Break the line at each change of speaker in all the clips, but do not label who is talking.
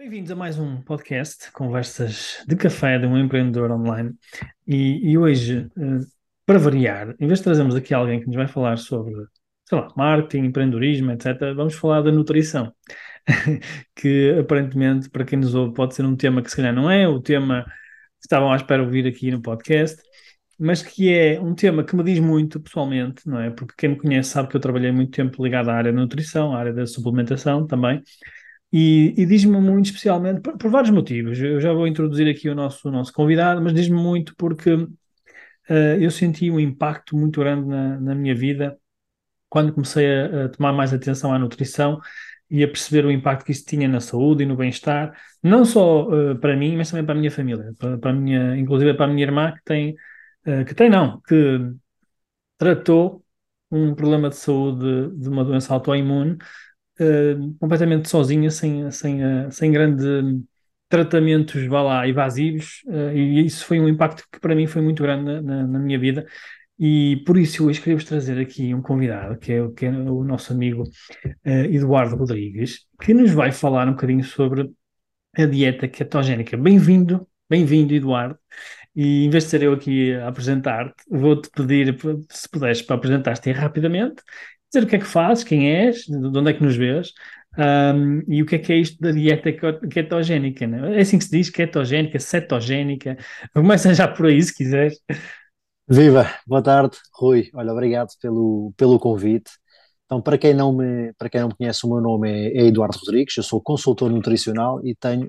Bem-vindos a mais um podcast, Conversas de Café de um Empreendedor Online. E, e hoje, eh, para variar, em vez de trazermos aqui alguém que nos vai falar sobre, sei lá, marketing, empreendedorismo, etc., vamos falar da nutrição. que aparentemente, para quem nos ouve, pode ser um tema que se calhar não é o tema que estavam à espera ouvir aqui no podcast, mas que é um tema que me diz muito pessoalmente, não é? Porque quem me conhece sabe que eu trabalhei muito tempo ligado à área da nutrição, à área da suplementação também. E, e diz-me muito especialmente, por, por, vários motivos. Eu já vou introduzir aqui o nosso, o nosso convidado, mas diz-me muito porque uh, eu senti um impacto muito grande na, na minha vida quando comecei a, a, tomar mais atenção à nutrição e a perceber o impacto que isso tinha na saúde e no bem-estar, não só uh, para mim, mas também para a minha família, para, para a minha, inclusive para a minha irmã que tem, uh, que tem não, que tratou um problema de saúde de uma doença autoimune uh, completamente sozinha, sem, sem, uh, sem grande tratamentos, vá lá, evasivos, uh, e isso foi um impacto que para mim foi muito grande na, na, minha vida. E por isso hoje queria-vos trazer aqui um convidado, que é, que é o nosso amigo Eduardo Rodrigues, que nos vai falar um bocadinho sobre a dieta ketogénica. Bem-vindo, bem-vindo, Eduardo. E em vez de ser eu aqui a apresentar-te, vou-te pedir, se puderes, para apresentar-te rapidamente dizer o que é que fazes, quem és, de onde é que nos vês um, e o que é que é isto da dieta ketogénica. Né? É assim que se diz, ketogénica, cetogénica. Começa já por aí, se quiseres.
Viva, boa tarde, Rui. Olha, obrigado pelo, pelo convite. Então, para quem não me, para quem não me conhece, o meu nome é, é Eduardo Rodrigues, eu sou consultor nutricional e tenho,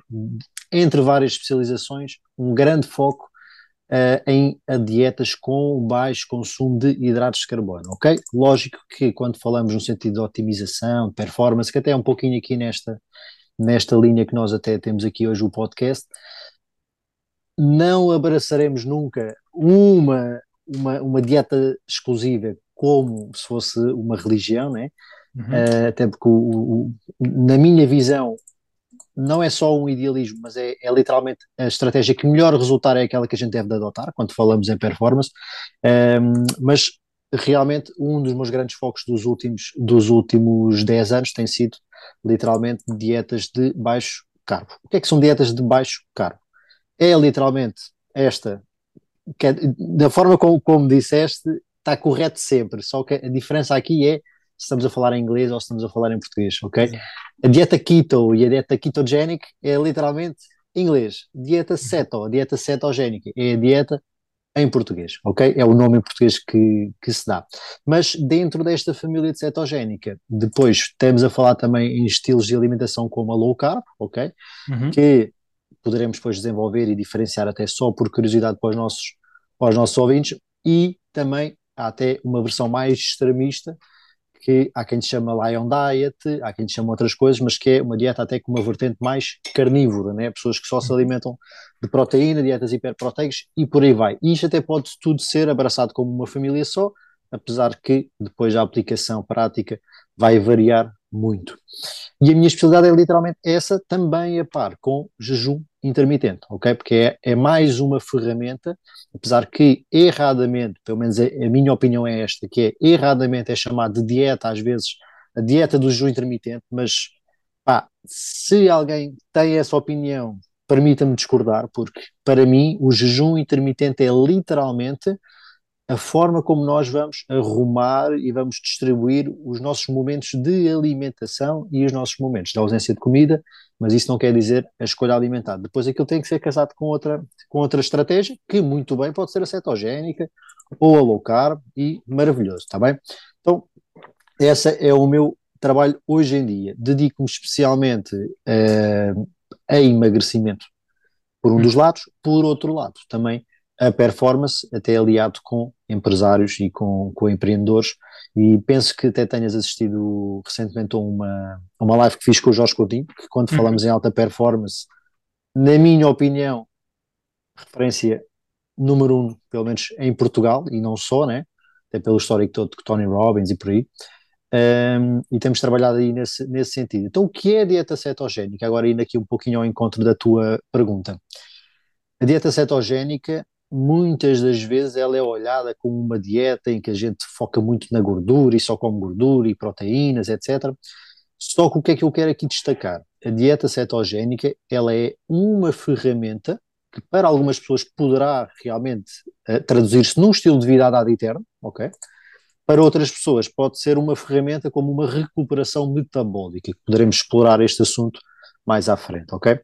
entre várias especializações, um grande foco uh, em dietas com baixo consumo de hidratos de carbono, ok? Lógico que quando falamos no sentido de otimização, de performance, que até é um pouquinho aqui nesta, nesta linha que nós até temos aqui hoje o podcast, não abraçaremos nunca uma, uma, uma dieta exclusiva como se fosse uma religião, né? Uhum. Uh, até porque, o, o, na minha visão, não é só um idealismo, mas é, é, literalmente a estratégia que melhor resultar é aquela que a gente deve adotar quando falamos em performance. Um, mas realmente um dos meus grandes focos dos últimos, dos últimos 10 anos tem sido literalmente dietas de baixo carbo. O que é que são dietas de baixo carbo? É literalmente esta, é, da forma como, como disseste, está correto sempre, só que a diferença aqui é se estamos a falar em inglês ou se estamos a falar em português, ok? Sim. A dieta keto e a dieta ketogenic é literalmente inglês. Dieta ceto, a dieta cetogénica é a dieta em português, ok? É o nome em português que, que se dá. Mas dentro desta família de cetogénica, depois estamos a falar também em estilos de alimentação como a low carb, ok? Uhum. Que poderemos depois desenvolver e diferenciar até só por curiosidade para os nossos, para os nossos ouvintes e também há até uma versão mais extremista que há quem te chama Lion Diet, há quem te chama outras coisas, mas que é uma dieta até com uma vertente mais carnívora, né? pessoas que só se uhum. alimentam de proteína, dietas hiperproteicas e por aí vai. E isto até pode tudo ser abraçado como uma família só, apesar que depois a aplicação prática vai variar muito. E a minha especialidade é literalmente essa, também a par com jejum intermitente, ok? Porque é, é mais uma ferramenta, apesar que erradamente, pelo menos a, a, minha opinião é esta, que é erradamente é chamado de dieta, às vezes, a dieta do jejum intermitente, mas pá, se alguém tem essa opinião, permita-me discordar, porque para mim o jejum intermitente é literalmente a forma como nós vamos arrumar e vamos distribuir os nossos momentos de alimentação e os nossos momentos de ausência de comida, mas isso não quer dizer a escolha alimentar. Depois aquilo tem que ser casado com outra, com outra estratégia, que muito bem pode ser a cetogénica ou a low carb e maravilhoso, está bem? Então, esse é o meu trabalho hoje em dia. Dedico-me especialmente uh, a emagrecimento, por um dos lados, por outro lado, também a performance, até aliado com empresários e com, com empreendedores, e penso que até tenhas assistido recentemente a uma, a uma live que fiz com o Jorge Coutinho, que quando uhum. falamos em alta performance, na minha opinião, referência número um, pelo menos em Portugal, e não só, né? Até pelo histórico todo de Tony Robbins e por aí. Um, e temos trabalhado aí nesse, nesse sentido. Então, o que é a dieta cetogénica? Agora, indo aqui um pouquinho ao encontro da tua pergunta. A dieta cetogénica, muitas das vezes, ela é olhada como uma dieta em que a gente foca muito na gordura e só come gordura e proteínas, etc. Só que o que é que eu quero aqui destacar? A dieta cetogénica, ela é uma ferramenta que para algumas pessoas poderá realmente uh, traduzir-se num estilo de vida ad eterno, ok? Para outras pessoas pode ser uma ferramenta como uma recuperação metabólica, que poderemos explorar este assunto mais à frente, ok?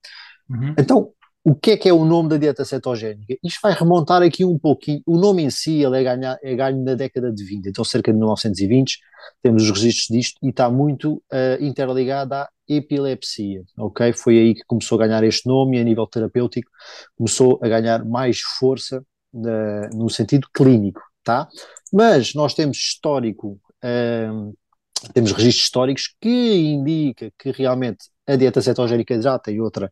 Uhum. Então, o que é que é o nome da dieta cetogénica? Isto vai remontar aqui um pouquinho, o nome em si ele é, ganha, é ganho na década de 20, então cerca de 1920 temos os registros disto e está muito uh, interligado à epilepsia, ok? Foi aí que começou a ganhar este nome e a nível terapêutico começou a ganhar mais força uh, no sentido clínico, tá? Mas nós temos histórico, um, temos registros históricos que indica que realmente a dieta cetogénica já tem outra,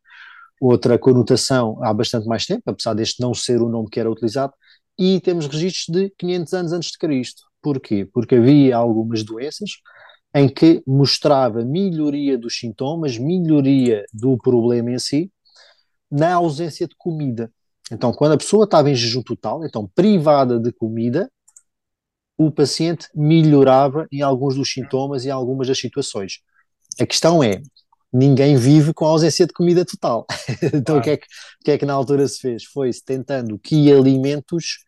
outra conotação há bastante mais tempo, apesar deste não ser o nome que era utilizado, e temos registros de 500 anos antes de Cristo. Porquê? Porque havia algumas doenças em que mostrava melhoria dos sintomas, melhoria do problema em si, na ausência de comida. Então, quando a pessoa estava em jejum total, então privada de comida, o paciente melhorava em alguns dos sintomas e algumas das situações. A questão é, ninguém vive com a ausência de comida total. então, claro. o, que é que, o que é que na altura se fez? Foi-se tentando que alimentos,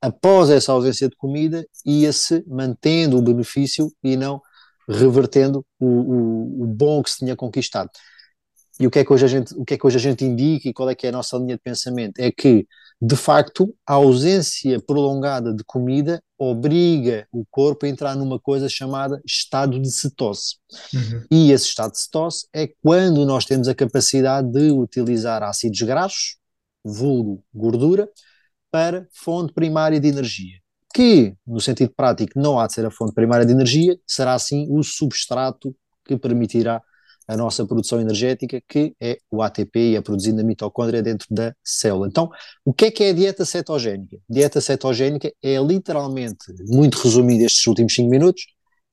após essa ausência de comida, ia-se mantendo o benefício e não revertendo o, o, o, bom que se tinha conquistado. E o que, é que hoje a gente, o que é que hoje a gente indica e qual é que é a nossa linha de pensamento? É que de facto, a ausência prolongada de comida obriga o corpo a entrar numa coisa chamada estado de cetose. Uhum. E esse estado de cetose é quando nós temos a capacidade de utilizar ácidos graxos, vulgo gordura, para fonte primária de energia. Que, no sentido prático, não há de ser a fonte primária de energia, será sim o substrato que permitirá a nossa produção energética, que é o ATP e é produzido na mitocôndria dentro da célula. Então, o que é que é a dieta cetogénica? Dieta cetogénica é literalmente, muito resumido estes últimos 5 minutos,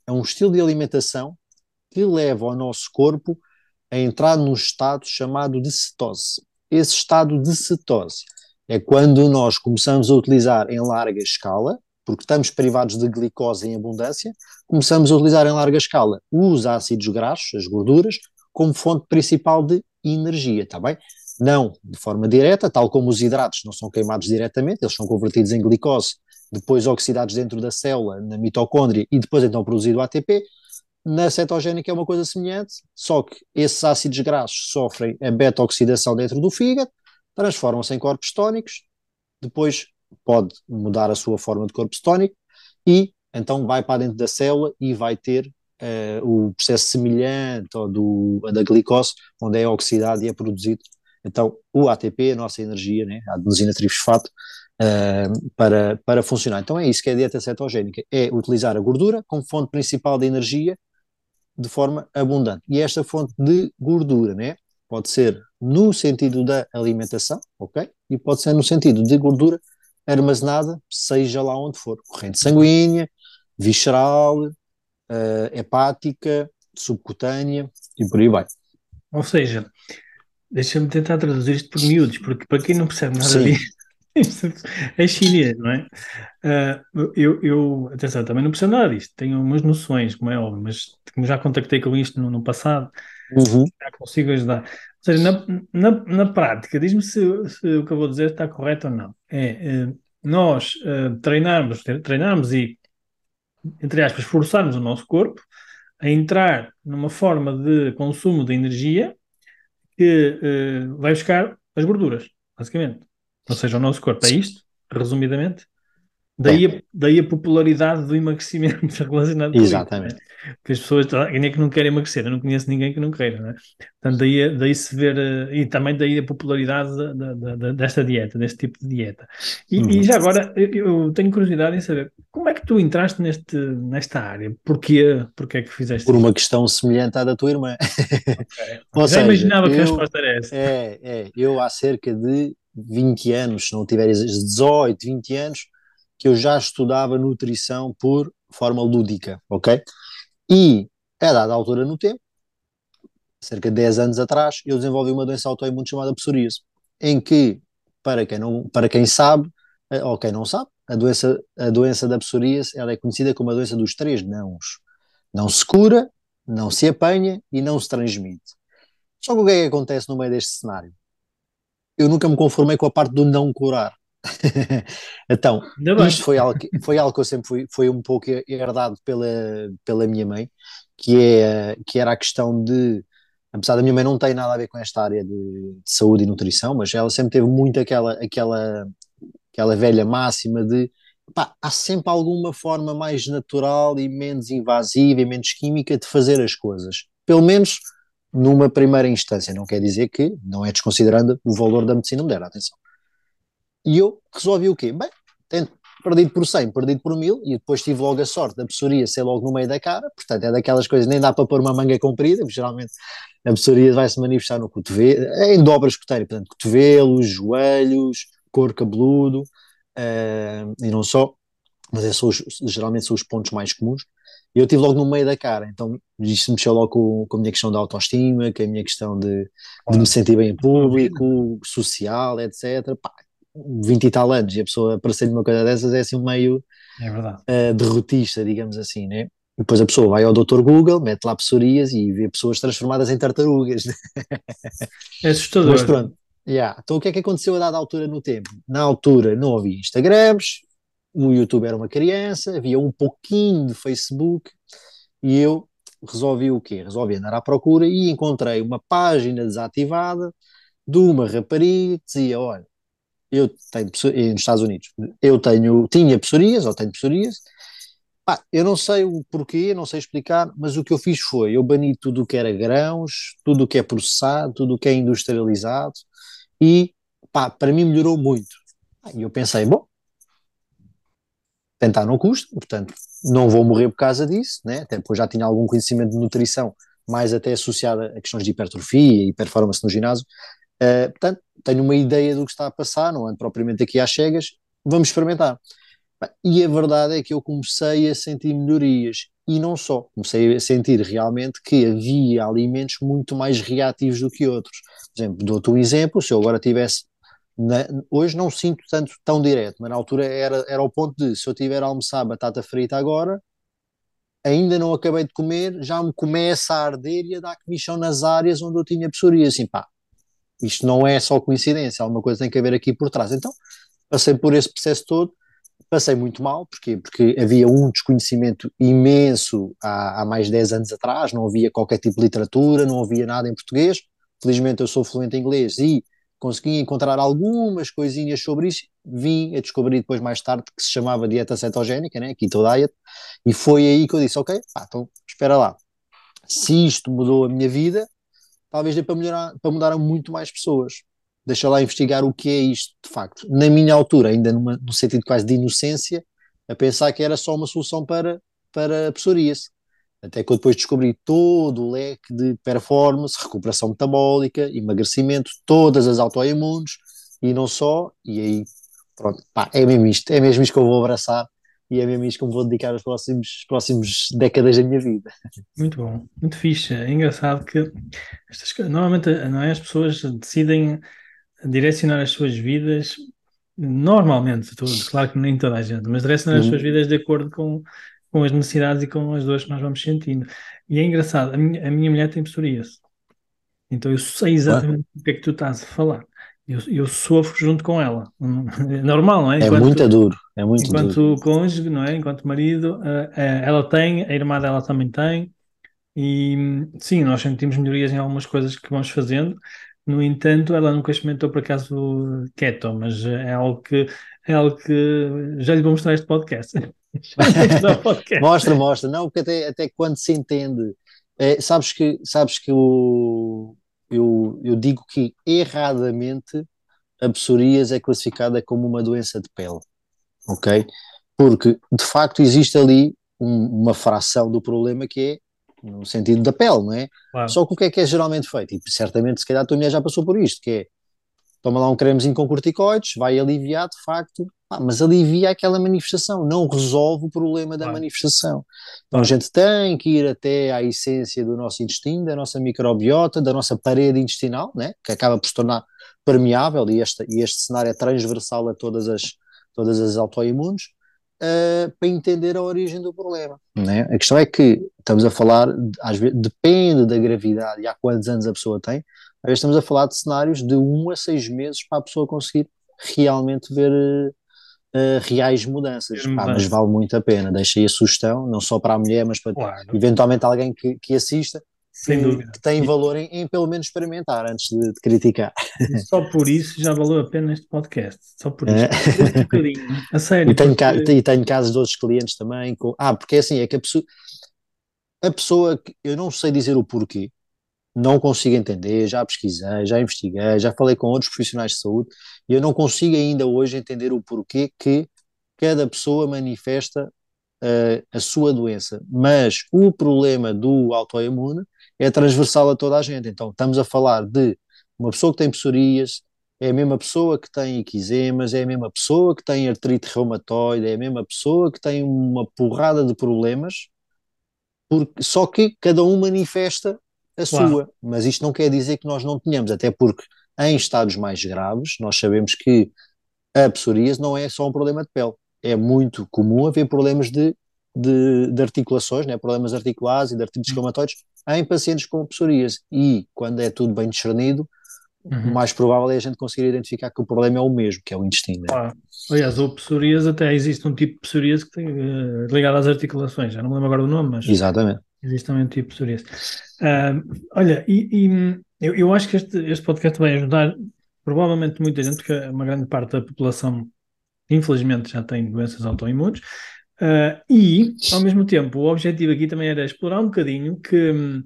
é um estilo de alimentação que leva o nosso corpo a entrar num estado chamado de cetose. Esse estado de cetose é quando nós começamos a utilizar em larga escala porque estamos privados de glicose em abundância, começamos a utilizar em larga escala os ácidos graxos, as gorduras, como fonte principal de energia, está bem? Não de forma direta, tal como os hidratos não são queimados diretamente, eles são convertidos em glicose, depois oxidados dentro da célula, na mitocôndria, e depois então produzido ATP. Na cetogénica é uma coisa semelhante, só que esses ácidos graxos sofrem a beta-oxidação dentro do fígado, transformam-se em corpos tónicos, depois pode mudar a sua forma de corpo cetónico e então vai para dentro da célula e vai ter uh, o processo semelhante ao do, da glicose, onde é oxidado e é produzido então o ATP, a nossa energia, né, a adenosina trifosfato, uh, para, para funcionar. Então é isso que é a dieta cetogénica, é utilizar a gordura como fonte principal de energia de forma abundante. E esta fonte de gordura, né, pode ser no sentido da alimentação, ok? E pode ser no sentido de gordura armazenada, seja lá onde for, corrente sanguínea, visceral, uh, hepática, subcutânea e por aí vai.
Ou seja, deixa-me tentar traduzir isto por miúdos, porque para quem não percebe nada Sim. disto, é chinês, não é? Uh, eu, eu, atenção, também não percebo nada disto, tenho umas noções, como é óbvio, mas como já contactei com isto no, no passado, uhum. já consigo ajudar seja, na, na, na prática, diz-me se, se, o que eu vou dizer está correto ou não. É, é nós uh, treinarmos, treinarmos e, entre aspas, forçarmos o nosso corpo a entrar numa forma de consumo de energia que uh, vai buscar as gorduras, basicamente. Ou seja, o nosso corpo é isto, resumidamente, Daí a, daí a popularidade do emagrecimento relacionado com
Exatamente.
isso. Né? Porque as pessoas, quem é que não quer emagrecer? Eu não conheço ninguém que não queira, né? Portanto, daí, daí se ver, eh, e também daí a popularidade da, da, da, desta dieta, deste tipo de dieta. E, uhum. e já agora, eu, eu, tenho curiosidade em saber, como é que tu entraste neste, nesta área? Porquê? Porquê é que fizeste
Por uma questão semelhante à da tua irmã.
Okay. já seja, imaginava eu, que a resposta era essa.
É, é, eu há cerca de 20 anos, se não tiver 18, 20 anos, que eu já estudava nutrição por forma lúdica, ok? E a dada altura no tempo, cerca de 10 anos atrás, eu desenvolvi uma doença autoimune chamada psoríase, em que, para quem, não, para quem sabe, eh, ou quem não sabe, a doença, a doença da psoríase ela é conhecida como a doença dos três nãos. Não se cura, não se apanha e não se transmite. Só que o que é que acontece no meio deste cenário? Eu nunca me conformei com a parte do não curar. então, isto foi algo, que, foi algo que eu sempre fui, foi um pouco herdado pela, pela minha mãe, que, é, que era a questão de, apesar da minha mãe não ter nada a ver com esta área de, de saúde e nutrição, mas ela sempre teve muito aquela, aquela, aquela velha máxima de pá, há sempre alguma forma mais natural e menos invasiva e menos química de fazer as coisas. Pelo menos numa primeira instância. Não quer dizer que não é desconsiderando o valor da medicina moderna, atenção. E eu resolvi o quê? Bem, tento, perdido por 100, perdido por 1000, e depois tive logo a sorte da psoríase ser logo no meio da cara, portanto é daquelas coisas, nem dá para pôr uma manga comprida, porque geralmente a psoríase vai se manifestar no cotovelo, em dobras cutâneas, portanto cotovelos, joelhos, couro cabeludo, uh, e não só, mas é os, geralmente são os pontos mais comuns, e eu tive logo no meio da cara, então isto mexeu logo com, com a minha questão da autoestima, com a minha questão de, de me sentir bem em público, social, etc. Pá, 20 e tal anos e a pessoa aparecer uma coisa dessas é assim um meio
é
uh, derrotista, digamos assim, né? Depois a pessoa vai ao Dr. Google, mete lá psoríase e vê pessoas transformadas em tartarugas.
É assustador. Mas
pronto, yeah. então o que é que aconteceu a dada altura no tempo? Na altura não havia Instagrams, o YouTube era uma criança, havia um pouquinho de Facebook e eu resolvi o quê? Resolvi andar à procura e encontrei uma página desativada de uma rapariga que dizia, olha, eu tenho, nos Estados Unidos, eu tenho, tinha psoríase, ou tenho psoríase, Pá, eu não sei o porquê, não sei explicar, mas o que eu fiz foi, eu bani tudo o que era grãos, tudo o que é processado, tudo o que é industrializado, e pá, para mim melhorou muito. E eu pensei, bom, tentar não custa, portanto, não vou morrer por causa disso, né? até depois já tinha algum conhecimento de nutrição, mais até associado a questões de hipertrofia e performance no ginásio, uh, portanto, tenho uma ideia do que está a passar, não ando propriamente aqui às cegas, vamos experimentar. E a verdade é que eu comecei a sentir melhorias, e não só, comecei a sentir realmente que havia alimentos muito mais reativos do que outros. Por exemplo, dou-te um exemplo, se eu agora tivesse na, hoje não sinto tanto tão direto, mas na altura era, era o ponto de se eu tiver a almoçar batata frita agora, ainda não acabei de comer, já me começa a arder e a dar comichão nas áreas onde eu tinha psoríase. Assim, pá, isto não é só coincidência, alguma coisa tem que haver aqui por trás. Então, passei por esse processo todo, passei muito mal, porquê? Porque havia um desconhecimento imenso há, há mais de 10 anos atrás, não havia qualquer tipo de literatura, não havia nada em português. Felizmente eu sou fluente em inglês e consegui encontrar algumas coisinhas sobre isso, vim a descobrir depois mais tarde que se chamava dieta cetogénica, né, keto diet, e foi aí que eu disse, ok, pá, então espera lá, se isto mudou a minha vida, talvez dê para, melhorar, para mudar a muito mais pessoas. Deixa lá investigar o que é isto de facto. Na minha altura, ainda numa, no sentido quase de inocência, a pensar que era só uma solução para, para a psoríase. Até que eu depois descobri todo o leque de performance, recuperação metabólica, emagrecimento, todas as autoimunes e não só. E aí, pronto, pá, é mesmo isto, é mesmo isto que eu vou abraçar e é mesmo isto que eu vou dedicar as próximos, próximos décadas da minha vida.
Muito bom, muito fixe. É engraçado que estas, normalmente não é, as pessoas decidem direcionar as suas vidas, normalmente, todos, claro que nem toda a gente, mas direcionar as uhum. suas vidas de acordo com com as necessidades e com as dores que nós vamos sentindo. E é engraçado, a minha, a minha mulher tem psoríase, então eu sei exatamente ah. o que é que tu estás a falar. Eu, eu sofro junto com ela. É normal, não é?
é enquanto, é muito duro. É muito
enquanto
duro.
cônjuge, não é? Enquanto marido, uh, uh, ela tem, a irmã dela também tem. E sim, nós sentimos melhorias em algumas coisas que vamos fazendo. No entanto, ela nunca experimentou por acaso keto, mas é algo que é algo que já lhe vou mostrar este podcast.
mostra, mostra. Não, porque até, até quando se entende, é, sabes que, sabes que eu, eu, eu digo que erradamente a psoríase é classificada como uma doença de pele, ok? Porque de facto existe ali um, uma fração do problema que é no sentido da pele, não é? Claro. Só que o que é que é geralmente feito? E certamente, se calhar, a tua mulher já passou por isto, que é toma lá um cremezinho com corticoides, vai aliviar de facto, ah, mas alivia aquela manifestação, não resolve o problema da claro. manifestação. Então a gente tem que ir até à essência do nosso intestino, da nossa microbiota, da nossa parede intestinal, né? que acaba por se tornar permeável, e este, e este cenário é transversal a todas as, todas as autoimunes, uh, para entender a origem do problema. Né? A questão é que estamos a falar, às vezes, depende da gravidade e há quantos anos a pessoa tem, às vezes estamos a falar de cenários de um a seis meses para a pessoa conseguir realmente ver uh, reais mudanças. Pá, mas vale muito a pena. Deixei a sugestão, não só para a mulher, mas para claro. eventualmente alguém que, que assista. Sem que, dúvida. que tem valor em, em, pelo menos experimentar antes de, de, criticar.
Só por isso já valeu a pena este podcast. Só por isso. É. Um bocadinho. A sério.
E tenho, porque... e tenho casos de outros clientes também. Com... Ah, porque é assim, é que a pessoa, a pessoa que eu não sei dizer o porquê, não consigo entender, já pesquisei, já investiguei, já falei com outros profissionais de saúde e eu não consigo ainda hoje entender o porquê que cada pessoa manifesta uh, a sua doença. Mas o problema do autoimune é transversal a toda a gente. Então, estamos a falar de uma pessoa que tem psoríase, é a mesma pessoa que tem eczemas, é a mesma pessoa que tem artrite reumatoide, é a mesma pessoa que tem uma porrada de problemas, porque, só que cada um manifesta a claro. sua. Mas isto não quer dizer que nós não tenhamos, até porque em estados mais graves, nós sabemos que a psoríase não é só um problema de pele. É muito comum haver problemas de, de, de articulações, né? problemas articulares e de artrites uhum. reumatoides em pacientes com psoríase. E quando é tudo bem discernido, uhum. o mais provável é a gente conseguir identificar que o problema é o mesmo, que é o intestino. Né?
Ah, aliás, o psoríase até existe um tipo de psoríase que tem, uh, ligado às articulações, já não me lembro agora do nome, mas
Exatamente.
Existe também um tipo de psoríase. Uh, olha, e, e eu, eu, acho que este, este podcast vai ajudar provavelmente muita gente, porque uma grande parte da população, infelizmente, já tem doenças autoimunes. Uh, e, ao mesmo tempo, o objetivo aqui também era explorar um bocadinho que,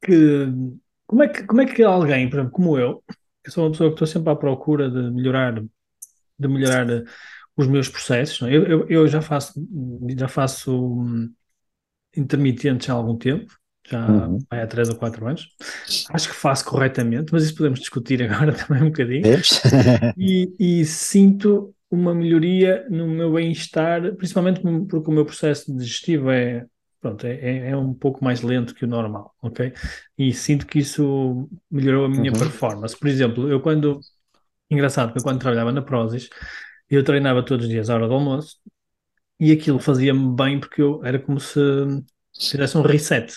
que como, é que como é que alguém, por exemplo, como eu, que sou uma pessoa que estou sempre à procura de melhorar, de melhorar os meus processos, é? eu, eu, eu, já faço, já faço hum, intermitentes há algum tempo, já uhum. há 3 ou 4 anos. Acho que faço corretamente, mas isso podemos discutir agora também um bocadinho. e, e, sinto uma melhoria no meu bem-estar, principalmente porque o meu processo digestivo é, pronto, é, é, é um pouco mais lento que o normal, ok? E sinto que isso melhorou a minha uhum. performance. Por exemplo, eu quando. Engraçado, porque quando trabalhava na Prozis, eu treinava todos os dias à hora do almoço e aquilo fazia-me bem porque eu era como se fizesse um reset.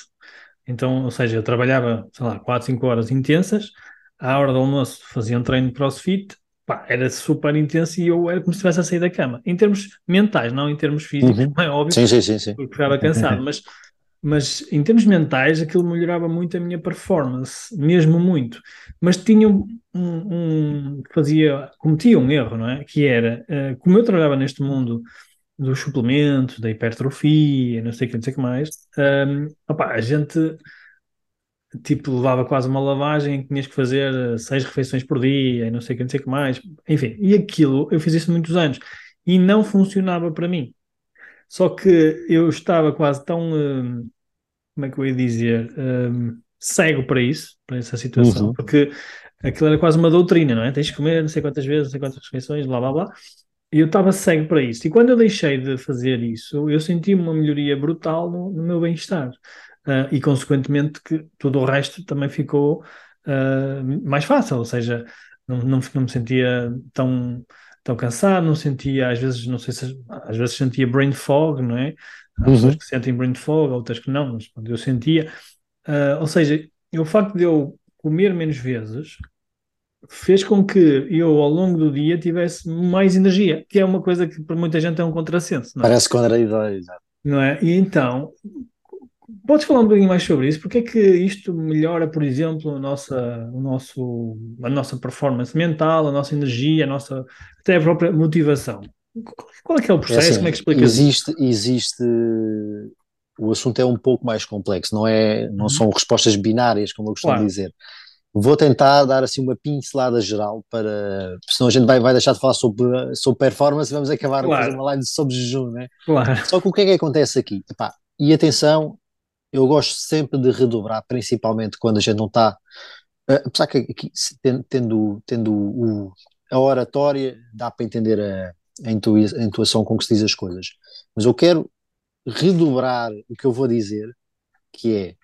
Então, ou seja, eu trabalhava, sei lá, 4, 5 horas intensas, à hora do almoço fazia um treino de crossfit, pá, era super intenso e eu era como se estivesse a sair da cama. Em termos mentais, não em termos físicos, uhum. é óbvio,
sim, sim, sim, sim.
porque ficava cansado, mas, mas em termos mentais aquilo melhorava muito a minha performance, mesmo muito. Mas tinha um, um fazia, cometia um erro, não é? Que era, uh, como eu trabalhava neste mundo dos suplementos, da hipertrofia, não sei o que, não sei o que mais, um, opa, a gente tipo levava quase uma lavagem, tinhas que fazer eh, seis refeições por dia, não sei o que, não sei o que mais, enfim, e aquilo, eu fiz isso muitos anos e não funcionava para mim. Só que eu estava quase tão, um, como é que eu ia dizer, um, cego para isso, para essa situação, uhum. porque aquilo era quase uma doutrina, não é? Tens que comer não sei quantas vezes, não sei quantas refeições, blá blá blá. E eu estava cego para isso. E quando eu deixei de fazer isso, eu senti uma melhoria brutal no, no meu bem-estar. Uh, e, consequentemente, que todo o resto também ficou uh, mais fácil. Ou seja, não, não, não, me sentia tão, tão cansado, não sentia, às vezes, não sei se às vezes sentia brain fog, não é? Há uhum. pessoas que sentem brain fog, outras que não, mas eu sentia. Uh, ou seja, o facto de eu comer menos vezes fez com que eu, ao longo do dia, tivesse mais energia, que é uma coisa que para muita gente é um contrassenso. Não
é? Parece contraditório, exato.
Não é? E então, podes falar um bocadinho mais sobre isso? Porque é que isto melhora, por exemplo, a nossa, o nosso, a nossa performance mental, a nossa energia, a nossa, até a própria motivação? Qual é que é o processo? É assim, Como é que explica
existe, isso? Existe, o assunto é um pouco mais complexo, não, é, não uhum. são respostas binárias, como eu costumo claro. dizer. Vou tentar dar assim uma pincelada geral para. Senão a gente vai, vai deixar de falar sobre, sobre performance e vamos acabar claro. a fazer uma live sobre jejum, né?
Claro.
Só que o que é que acontece aqui? Epá, e atenção, eu gosto sempre de redobrar, principalmente quando a gente não está Uh, apesar que aqui, tendo, tendo o, a oratória, dá para entender a, a, intuação com que se diz as coisas. Mas eu quero redobrar o que eu vou dizer, que é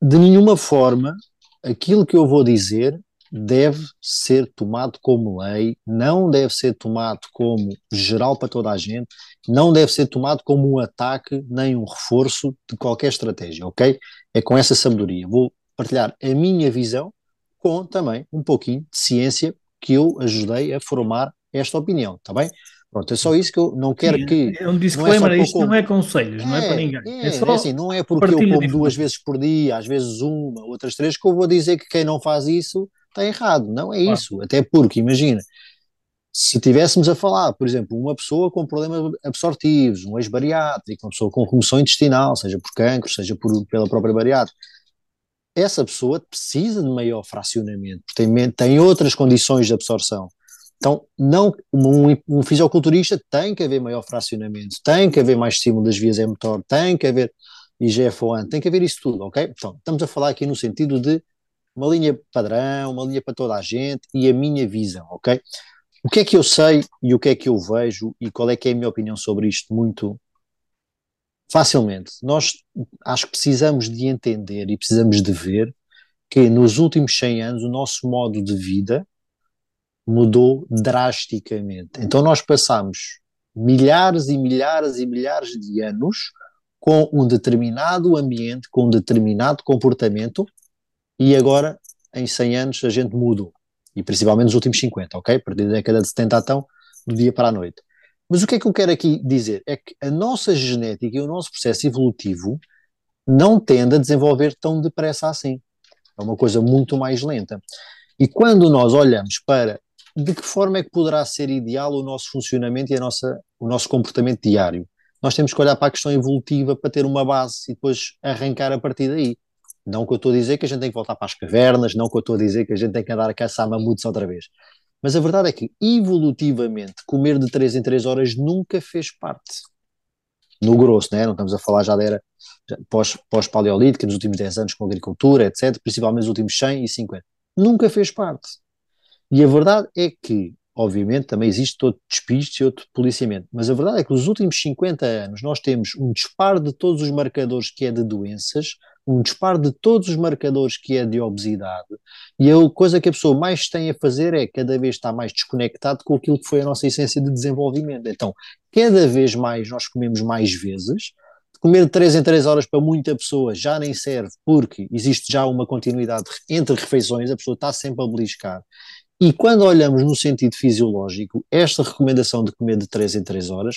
de nenhuma forma aquilo que eu vou dizer deve ser tomado como lei, não deve ser tomado como geral para toda a gente, não deve ser tomado como um ataque nem um reforço de qualquer estratégia, ok? É com essa sabedoria. Vou partilhar a minha visão com também um pouquinho de ciência que eu ajudei a formar esta opinião, está bem? Pronto, é só isso que eu não quero Sim, que.
É um disclaimer, não é isto não é conselhos, é, não é para ninguém. É,
é, só é assim, não é porque eu como duas vezes por dia, às vezes uma, outras três, que eu vou dizer que quem não faz isso está errado. Não é isso. Até porque, imagina, se tivéssemos a falar, por exemplo, uma pessoa com problemas absortivos, um ex-bariátrico, uma pessoa com remoção intestinal, seja por cancro, seja por, pela própria bariátrica, essa pessoa precisa de maior fracionamento, porque tem, tem outras condições de absorção. Então, não, um, um tem que haver maior fracionamento, tem que haver mais estímulo das vias mTOR, tem que haver IGF-1, tem que haver isso tudo, ok? Então, estamos a falar aqui no sentido de uma linha padrão, uma linha para toda a gente e a minha visão, ok? O que é que eu sei e o que é que eu vejo e qual é que é a minha opinião sobre isto muito facilmente. Nós acho que precisamos de entender e precisamos de ver que nos últimos 100 anos o nosso modo de vida mudou drasticamente. Então nós passamos milhares e milhares e milhares de anos com um determinado ambiente, com um determinado comportamento e agora, em 100 anos, a gente mudou. E principalmente nos últimos 50, ok? A década de 70 então, do dia para a noite. Mas o que é que eu quero aqui dizer? É que a nossa genética e o nosso processo evolutivo não tende a desenvolver tão depressa assim. É uma coisa muito mais lenta. E quando nós olhamos para de que forma é que poderá ser ideal o nosso funcionamento e a nossa, o nosso comportamento diário, nós temos que olhar para a questão evolutiva para ter uma base e depois arrancar a partir daí. Não que eu estou a dizer que a gente tem que voltar para as cavernas, não que eu estou a dizer que a gente tem que andar a caçar mamutos outra vez. Mas a verdade é que, evolutivamente, comer de 3 em 3 horas nunca fez parte. No grosso, né? não estamos a falar já da era pós-paleolítica, pós nos últimos 10 anos com agricultura, etc., principalmente nos últimos 100 e 50. Nunca fez parte. E a verdade é que Obviamente também existe todo despiste e outro policiamento, mas a verdade é que nos últimos 50 anos nós temos um disparo de todos os marcadores que é de doenças, um disparo de todos os marcadores que é de obesidade, e a coisa que a pessoa mais tem a fazer é cada vez estar mais desconectado com aquilo que foi a nossa essência de desenvolvimento. Então, cada vez mais nós comemos mais vezes, comer de 3 em 3 horas para muita pessoa já nem serve, porque existe já uma continuidade entre refeições, a pessoa está sempre a beliscar. E quando olhamos no sentido fisiológico, esta recomendação de comer de 3 em 3 horas,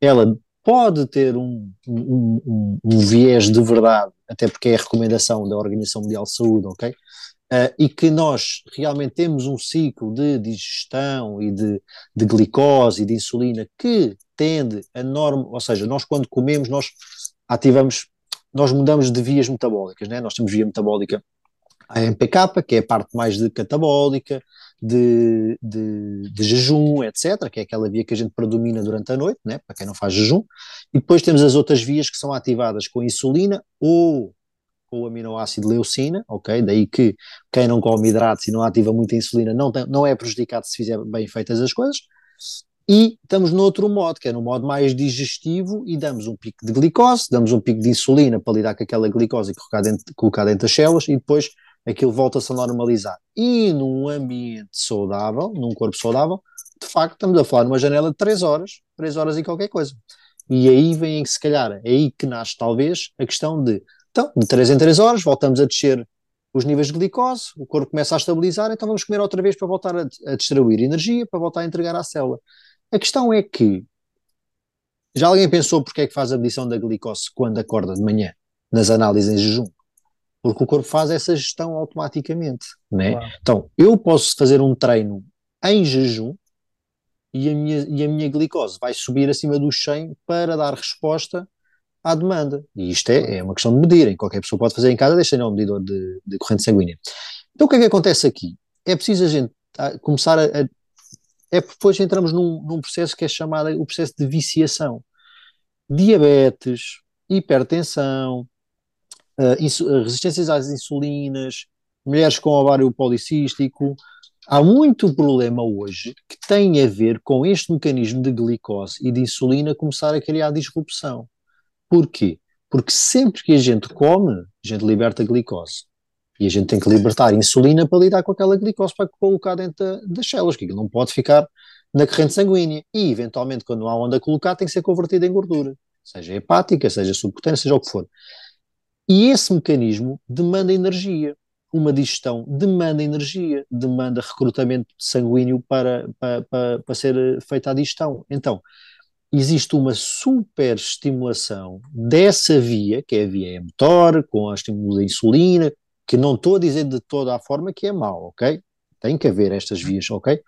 ela pode ter um, um, um, um viés de verdade, até porque é a recomendação da Organização Mundial de Saúde, ok? Uh, e que nós realmente temos um ciclo de digestão e de, de glicose e de insulina que tende a norma, ou seja, nós quando comemos, nós ativamos, nós mudamos de vias metabólicas, né? Nós temos via metabólica a MPK, que é a parte mais de catabólica, de, de, de, jejum, etc., que é aquela via que a gente predomina durante a noite, né, para quem não faz jejum, e depois temos as outras vias que são ativadas com insulina ou com o aminoácido leucina, ok? Daí que quem não come hidratos e não ativa muita insulina não, tem, não é prejudicado se fizer bem feitas as coisas. E estamos no outro modo, que é no modo mais digestivo, e damos um pico de glicose, damos um pico de insulina para lidar com aquela glicose colocada dentro, colocada dentro das células, e depois aquilo volta-se a normalizar. E num ambiente saudável, num corpo saudável, de facto estamos a falar numa janela de 3 horas, 3 horas e qualquer coisa. E aí vem, se calhar, é aí que nasce talvez a questão de, então, de 3 em 3 horas, voltamos a descer os níveis de glicose, o corpo começa a estabilizar, então vamos comer outra vez para voltar a, a distribuir energia, para voltar a entregar à célula. A questão é que, já alguém pensou porque é que faz a medição da glicose quando acorda de manhã, nas análises em jejum? Porque o corpo faz essa gestão automaticamente, né? Claro. Então, eu posso fazer um treino em jejum e a, minha, e a minha glicose vai subir acima dos 100 para dar resposta à demanda. E isto é, é uma questão de medirem. Qualquer pessoa pode fazer em casa, deixa um medidor de, de, corrente sanguínea. Então, o que é que acontece aqui? É preciso a gente começar a, a é depois entramos num, num, processo que é chamado o processo de viciação. Diabetes, hipertensão, uh, resistências às insulinas, mulheres com ovário policístico. Há muito problema hoje que tem a ver com este mecanismo de glicose e de insulina começar a criar disrupção. Porquê? Porque sempre que a gente come, a gente liberta glicose. E a gente tem que libertar insulina para lidar com aquela glicose para colocar dentro das células, que não pode ficar na corrente sanguínea. E, eventualmente, quando há onde a colocar, tem que ser convertida em gordura, seja hepática, seja subcutânea, seja o que for. E esse mecanismo demanda energia. Uma digestão demanda energia, demanda recrutamento sanguíneo para, para, para, para ser feita a digestão. Então, existe uma super estimulação dessa via, que é a via mTOR, com a estímulo da insulina, que não estou a dizer de toda a forma que é mau, ok? Tem que haver estas vias, ok?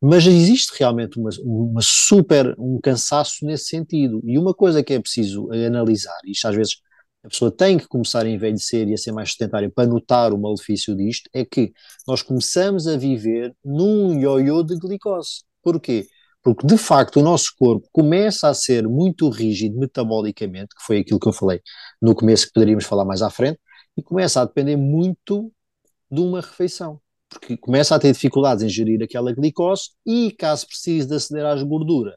Mas existe realmente uma, uma super, um cansaço nesse sentido. E uma coisa que é preciso analisar, isto às vezes a pessoa tem que começar a envelhecer e a ser mais sedentária para notar o malefício disto, é que nós começamos a viver num ioiô de glicose. Porquê? Porque de facto o nosso corpo começa a ser muito rígido metabolicamente, que foi aquilo que eu falei no começo, que poderíamos falar mais à frente, e começa a depender muito de uma refeição porque começa a ter dificuldades em gerir aquela glicose e, caso precise de aceder às gorduras,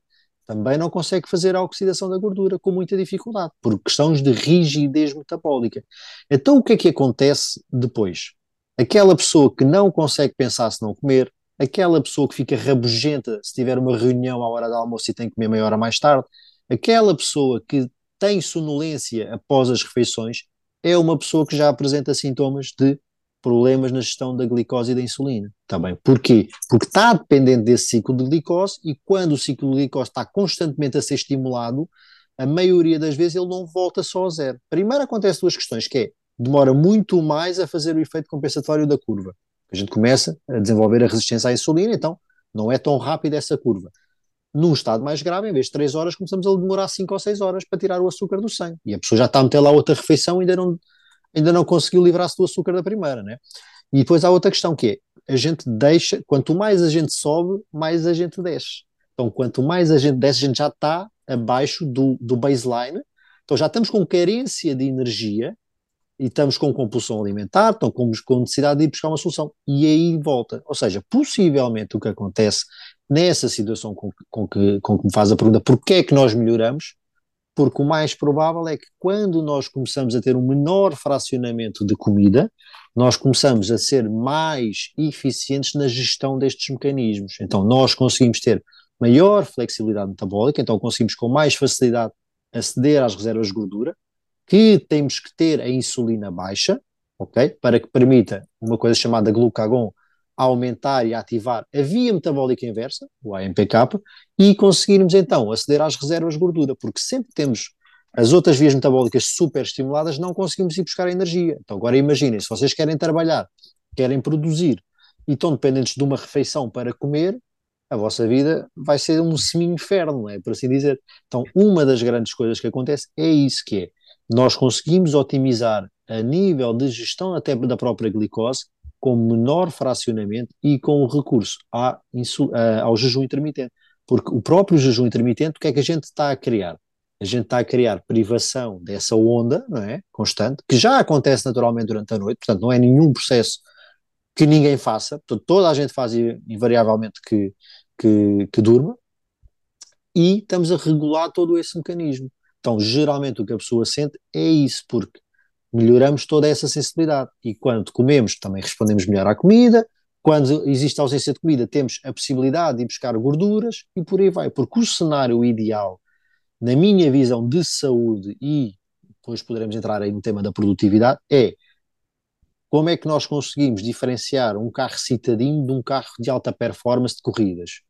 também não consegue fazer a oxidação da gordura com muita dificuldade, por questões de rigidez metabólica. Então, o que é que acontece depois? Aquela pessoa que não consegue pensar se não comer, aquela pessoa que fica rabugenta se tiver uma reunião à hora do almoço e tem que comer meia hora mais tarde, aquela pessoa que tem sonolência após as refeições, é uma pessoa que já apresenta sintomas de problemas na gestão da glicose e da insulina. Também. Porquê? Porque está dependente desse ciclo de glicose e quando o ciclo de glicose está constantemente a ser estimulado, a maioria das vezes ele não volta só a zero. Primeiro acontece duas questões, que é, demora muito mais a fazer o efeito compensatório da curva. A gente começa a desenvolver a resistência à insulina, então não é tão rápida essa curva. Num estado mais grave, em vez de 3 horas, começamos a demorar 5 ou 6 horas para tirar o açúcar do sangue. E a pessoa já está a meter lá outra refeição e ainda não, ainda não conseguiu livrar-se do açúcar da primeira, né? E depois há outra questão que é, a gente deixa, quanto mais a gente sobe, mais a gente desce. Então, quanto mais a gente desce, a gente já está abaixo do, do baseline, então já estamos com carência de energia e estamos com compulsão alimentar, então com, com necessidade de ir buscar uma solução. E aí volta. Ou seja, possivelmente o que acontece nessa situação com, com, que, com que me faz a pergunta, porquê é que nós melhoramos, porque o mais provável é que quando nós começamos a ter um menor fracionamento de comida, nós começamos a ser mais eficientes na gestão destes mecanismos. Então, nós conseguimos ter maior flexibilidade metabólica, então conseguimos com mais facilidade aceder às reservas de gordura, que temos que ter a insulina baixa, ok? Para que permita uma coisa chamada glucagon a aumentar e a ativar a via metabólica inversa, o AMPK, e conseguirmos então aceder às reservas de gordura, porque sempre temos as outras vias metabólicas super estimuladas, não conseguimos ir buscar energia. Então agora imaginem, se vocês querem trabalhar, querem produzir e estão dependentes de uma refeição para comer, a vossa vida vai ser um semi-inferno, é por assim dizer. Então uma das grandes coisas que acontece é isso que é, nós conseguimos otimizar a nível de gestão até da própria glicose com menor fracionamento e com recurso à, ao jejum intermitente. Porque o próprio jejum intermitente, o que é que a gente está a criar? A gente está a criar privação dessa onda, não é? Constante, que já acontece naturalmente durante a noite, portanto, não é nenhum processo que ninguém faça, portanto, toda a gente faz invariavelmente que, que, que durma, e estamos a regular todo esse mecanismo. Então, geralmente o que a pessoa sente é isso, porque melhoramos toda essa sensibilidade. E quando comemos, também respondemos melhor à comida. Quando existe ausência de comida, temos a possibilidade de buscar gorduras e por aí vai. Porque o cenário ideal, na minha visão de saúde, e depois poderemos entrar aí no tema da produtividade, é como é que nós conseguimos diferenciar um carro citadino de um carro de alta performance de corridas?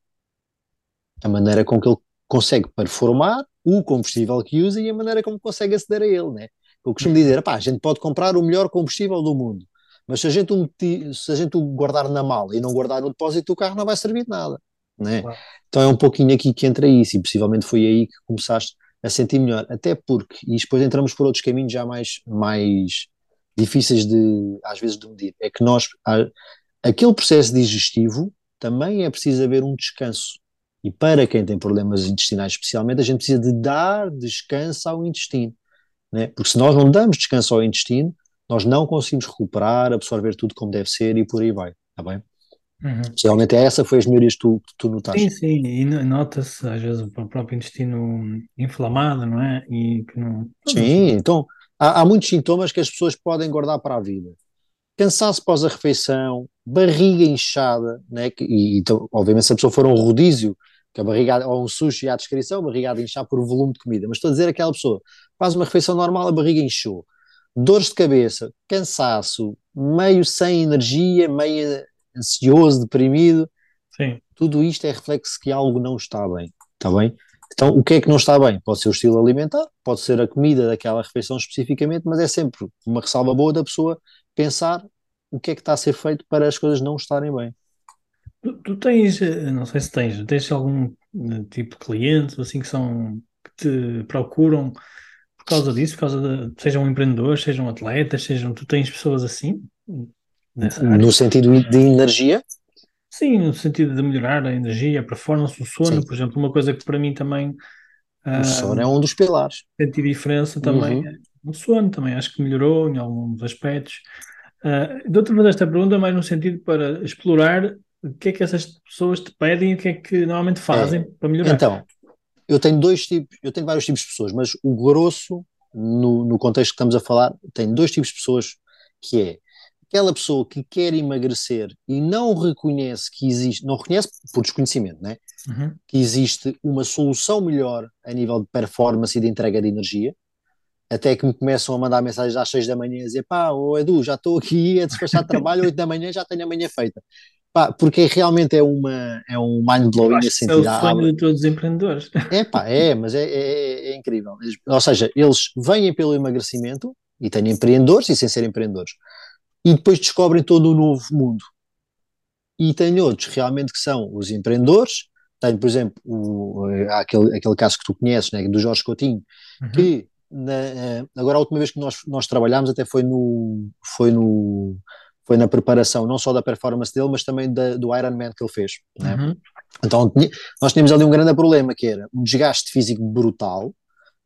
A maneira com que ele consegue performar, o combustível que usa e a maneira como consegue aceder a ele, né? Eu costumo dizer, pá, a gente pode comprar o melhor combustível do mundo, mas se a gente o, se a gente o guardar na mala e não guardar no depósito, o carro não vai servir de nada. Né? Claro. Então é um pouquinho aqui que entra isso, e possivelmente foi aí que começaste a sentir melhor, até porque, e depois entramos por outros caminhos já mais, mais difíceis de, às vezes, de medir, é que nós, aquele processo digestivo, também é preciso haver um descanso, e para quem tem problemas intestinais especialmente, a gente precisa de dar descanso ao intestino, né? porque se nós não damos descanso ao intestino, nós não conseguimos recuperar, absorver tudo como deve ser e por aí vai, está bem?
Uhum.
Realmente essa foi as melhorias que tu, que tu notaste.
Sim, sim, e nota-se às vezes o próprio intestino inflamado, não é? E que não.
Sim, então há, há muitos sintomas que as pessoas podem guardar para a vida. Cansaço pós a refeição, barriga inchada, né? Que, e então, obviamente se a pessoa for a um rodízio, que a barriga, ou um sushi à descrição, a barriga a inchar por volume de comida, mas estou a dizer aquela pessoa, faz uma refeição normal, a barriga inchou. Dores de cabeça, cansaço, meio sem energia, meio ansioso, deprimido.
Sim.
Tudo isto é reflexo que algo não está bem, está bem? Então, o que é que não está bem? Pode ser o estilo alimentar, pode ser a comida daquela refeição especificamente, mas é sempre uma ressalva boa da pessoa pensar o que é que está a ser feito para as coisas não estarem bem.
Tu, tu tens, eh, não sei se tens, tens algum eh, tipo de clientes assim que são que te procuram por causa disso, por causa de sejam empreendedores, sejam atletas, sejam, tu tens pessoas assim?
No sentido de energia?
Sim, no sentido de melhorar a energia, a performance, o sono, Sim. por exemplo, uma coisa que para mim também.
O sono uh, é um dos pilares.
Senti diferença também. Uhum. O sono também acho que melhorou em alguns aspectos. Uh, Dou-te fazer esta pergunta mais no sentido para explorar o que é que essas pessoas te pedem e o que é que normalmente fazem é. para melhorar.
Então, eu tenho dois tipos, eu tenho vários tipos de pessoas, mas o grosso, no, no contexto que estamos a falar, tem dois tipos de pessoas que é aquela pessoa que quer emagrecer e não reconhece que existe, não reconhece por desconhecimento, né? Uhum. que existe uma solução melhor a nível de performance e de entrega de energia, até que me começam a mandar mensagens às 6 da manhã a dizer pá, oh Edu, já estou aqui a despachar de trabalho, 8 da manhã já tenho a manhã feita. Pá, porque realmente é, uma, é um mind-blowing nesse sentido.
É o sonho de todos os empreendedores.
É pá, é, mas é, é, é incrível. Ou seja, eles vêm pelo emagrecimento e têm empreendedores e sem ser empreendedores e depois descobrem todo o novo mundo. E tem outros realmente que são os empreendedores. Tenho, por exemplo, o, aquele, aquele caso que tu conheces, né, do Jorge Coutinho, uhum. que na, eh, agora a última vez que nós, nós trabalhámos até foi no, foi no foi na preparação não só da performance dele, mas também da, do Ironman que ele fez. Né? Uhum. Então nós tínhamos ali um grande problema que era um desgaste físico brutal,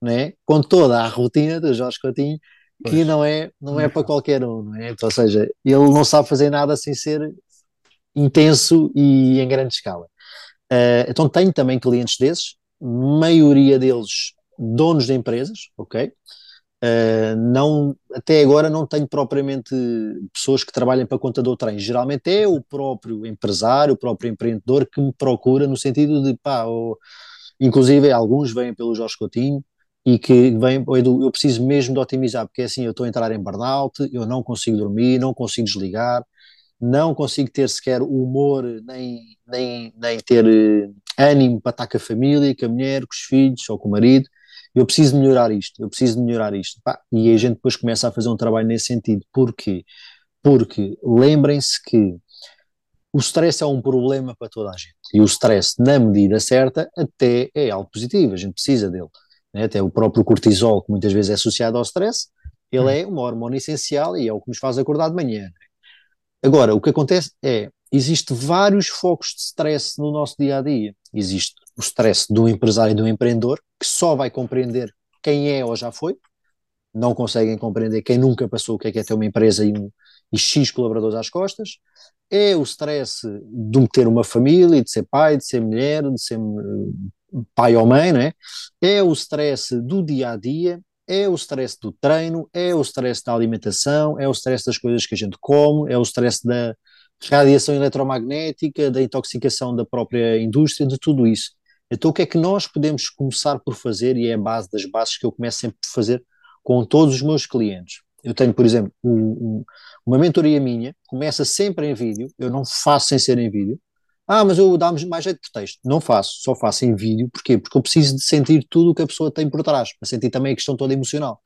né? com toda a rotina do Jorge Coutinho que não é, não é para qualquer um, não é? Então, ou seja, ele não sabe fazer nada sem ser intenso e em grande escala. Uh, então tenho também clientes desses, maioria deles donos de empresas, ok? Uh, não, até agora não tenho propriamente pessoas que trabalhem para conta do trem. Geralmente é o próprio empresário, o próprio empreendedor que me procura no sentido de pá, ou, inclusive alguns vêm pelo Jorge Coutinho, e que vem, Edu, eu preciso mesmo de otimizar, porque é assim, eu estou a entrar em burnout, eu não consigo dormir, não consigo desligar, não consigo ter sequer humor, nem, nem, nem ter uh, ânimo para estar com a família, com a mulher, com os filhos ou com o marido, eu preciso melhorar isto, eu preciso melhorar isto. Pá, e a gente depois começa a fazer um trabalho nesse sentido. Porquê? Porque lembrem-se que o stress é um problema para toda a gente. E o stress, na medida certa, até é algo positivo, a gente precisa dele né? até o próprio cortisol, que muitas vezes é associado ao stress, ele hum. é uma hormona essencial e é o que nos faz acordar de manhã. Agora, o que acontece é, existe vários focos de stress no nosso dia a dia. Existe o stress do empresário e do empreendedor, que só vai compreender quem é ou já foi, não conseguem compreender quem nunca passou o que é, que é ter uma empresa e, um, e X colaboradores às costas. É o stress de ter uma família, de ser pai, de ser mulher, de ser pai ou mãe, né? é o stress do dia a dia, é o stress do treino, é o stress da alimentação, é o stress das coisas que a gente come, é o stress da radiação eletromagnética, da intoxicação da própria indústria, de tudo isso. Então, o que é que nós podemos começar por fazer, e é a base das bases que eu começo sempre por fazer com todos os meus clientes? Eu tenho, por exemplo, um, um, uma mentoria minha, começa sempre em vídeo, eu não faço sem ser em vídeo, ah, mas eu dá-me mais jeito por texto. Não faço, só faço em vídeo. Porquê? Porque eu preciso de sentir tudo o que a pessoa tem por trás, para sentir também a questão toda emocional.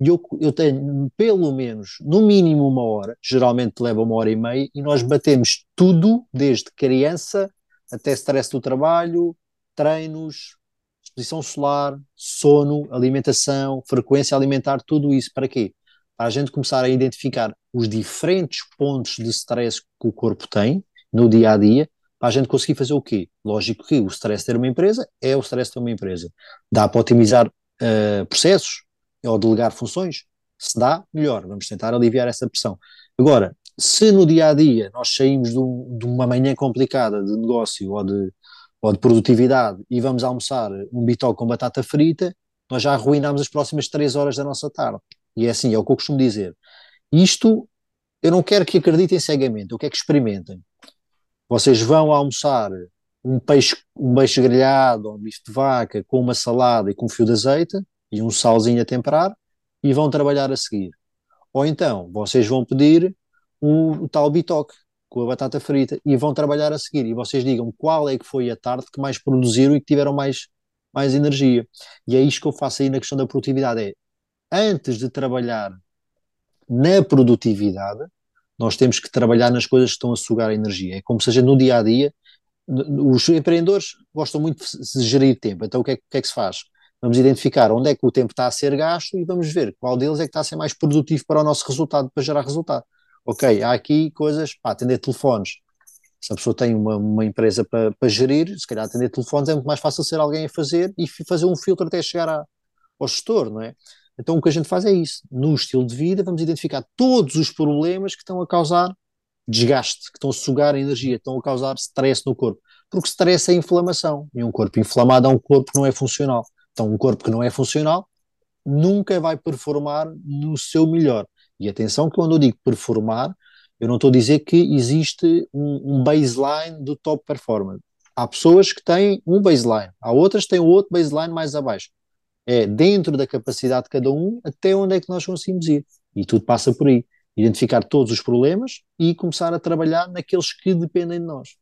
E eu, eu tenho pelo menos, no mínimo uma hora, geralmente leva uma hora e meia, e nós batemos tudo, desde criança até stress do trabalho, treinos, exposição solar, sono, alimentação, frequência alimentar, tudo isso. Para quê? Para a gente começar a identificar os diferentes pontos de stress que o corpo tem no dia a dia para a gente conseguir fazer o quê? Lógico que o stress ter uma empresa é o stress ter uma empresa. Dá para otimizar uh, processos ou delegar funções? Se dá, melhor, vamos tentar aliviar essa pressão. Agora, se no dia a dia nós saímos de, um, de uma manhã complicada de negócio ou de, ou de produtividade e vamos almoçar um bitoque com batata frita, nós já arruinamos as próximas três horas da nossa tarde. E é assim, é o que eu costumo dizer. Isto, eu não quero que acreditem cegamente, eu quero que experimentem. Vocês vão almoçar um peixe, um peixe grelhado ou um bife de vaca com uma salada e com um fio de azeite e um salzinho a temperar e vão trabalhar a seguir. Ou então, vocês vão pedir o, o tal bitoque com a batata frita e vão trabalhar a seguir. E vocês digam qual é que foi a tarde que mais produziram e que tiveram mais, mais energia. E é isto que eu faço aí na questão da produtividade: é antes de trabalhar na produtividade, nós temos que trabalhar nas coisas que estão a sugar a energia. É como seja no dia a dia. Os empreendedores gostam muito de gerir tempo, então o que, é, o que é que se faz? Vamos identificar onde é que o tempo está a ser gasto e vamos ver qual deles é que está a ser mais produtivo para o nosso resultado, para gerar resultado. Ok, há aqui coisas, para atender telefones. Se a pessoa tem uma, uma empresa para, gerir, se calhar atender telefones é muito mais fácil ser alguém a fazer e fazer um filtro até chegar a, ao gestor, não é? Então o que a gente faz é isso. No estilo de vida, vamos identificar todos os problemas que estão a causar desgaste, que estão a sugar a energia, estão a causar stress no corpo. Porque stress é inflamação. E um corpo inflamado é um corpo que não é funcional. Então, um corpo que não é funcional nunca vai performar no seu melhor. E atenção que quando eu digo performar, eu não estou a dizer que existe um, um baseline do top performer. Há pessoas que têm um baseline, há outras que têm outro baseline mais abaixo. É dentro da capacidade de cada um até onde é que nós conseguimos ir. E tudo passa por aí. Identificar todos os problemas e começar a trabalhar naqueles que dependem de nós.